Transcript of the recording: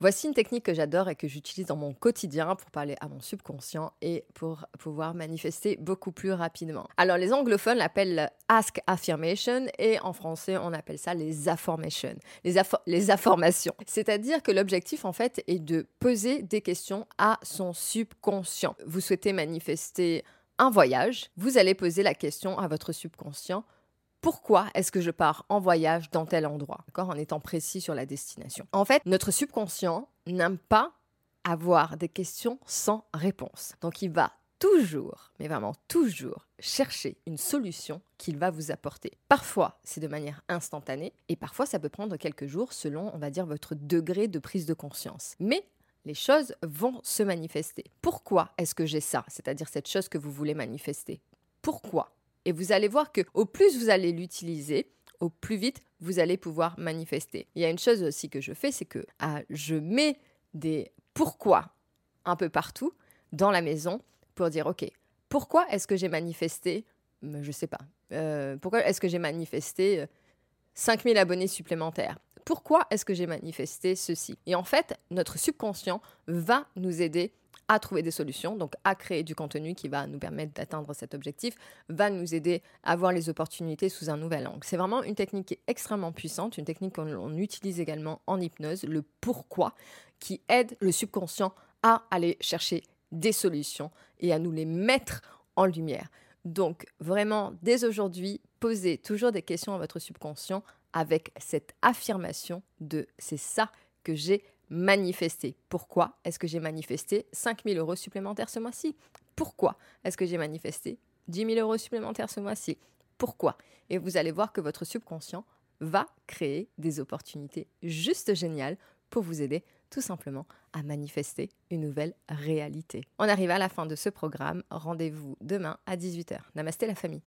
Voici une technique que j'adore et que j'utilise dans mon quotidien pour parler à mon subconscient et pour pouvoir manifester beaucoup plus rapidement. Alors les anglophones l'appellent ask affirmation et en français on appelle ça les affirmations, les. C'est-à-dire que l'objectif en fait est de poser des questions à son subconscient. Vous souhaitez manifester un voyage, vous allez poser la question à votre subconscient pourquoi est-ce que je pars en voyage dans tel endroit, en étant précis sur la destination? En fait, notre subconscient n'aime pas avoir des questions sans réponse. Donc il va toujours, mais vraiment toujours, chercher une solution qu'il va vous apporter. Parfois, c'est de manière instantanée, et parfois, ça peut prendre quelques jours selon, on va dire, votre degré de prise de conscience. Mais les choses vont se manifester. Pourquoi est-ce que j'ai ça? C'est-à-dire cette chose que vous voulez manifester. Pourquoi? Et vous allez voir que au plus vous allez l'utiliser, au plus vite vous allez pouvoir manifester. Il y a une chose aussi que je fais, c'est que ah, je mets des pourquoi un peu partout dans la maison pour dire ok, pourquoi est-ce que j'ai manifesté, je sais pas, euh, pourquoi est-ce que j'ai manifesté 5000 euh, abonnés supplémentaires? Pourquoi est-ce que j'ai manifesté ceci? Et en fait, notre subconscient va nous aider à trouver des solutions, donc à créer du contenu qui va nous permettre d'atteindre cet objectif, va nous aider à voir les opportunités sous un nouvel angle. C'est vraiment une technique extrêmement puissante, une technique qu'on utilise également en hypnose, le pourquoi, qui aide le subconscient à aller chercher des solutions et à nous les mettre en lumière. Donc vraiment, dès aujourd'hui, posez toujours des questions à votre subconscient avec cette affirmation de c'est ça que j'ai manifester. Pourquoi est-ce que j'ai manifesté 5 000 euros supplémentaires ce mois-ci? Pourquoi est-ce que j'ai manifesté 10 000 euros supplémentaires ce mois-ci? Pourquoi? Et vous allez voir que votre subconscient va créer des opportunités juste géniales pour vous aider tout simplement à manifester une nouvelle réalité. On arrive à la fin de ce programme. Rendez-vous demain à 18h. Namasté la famille.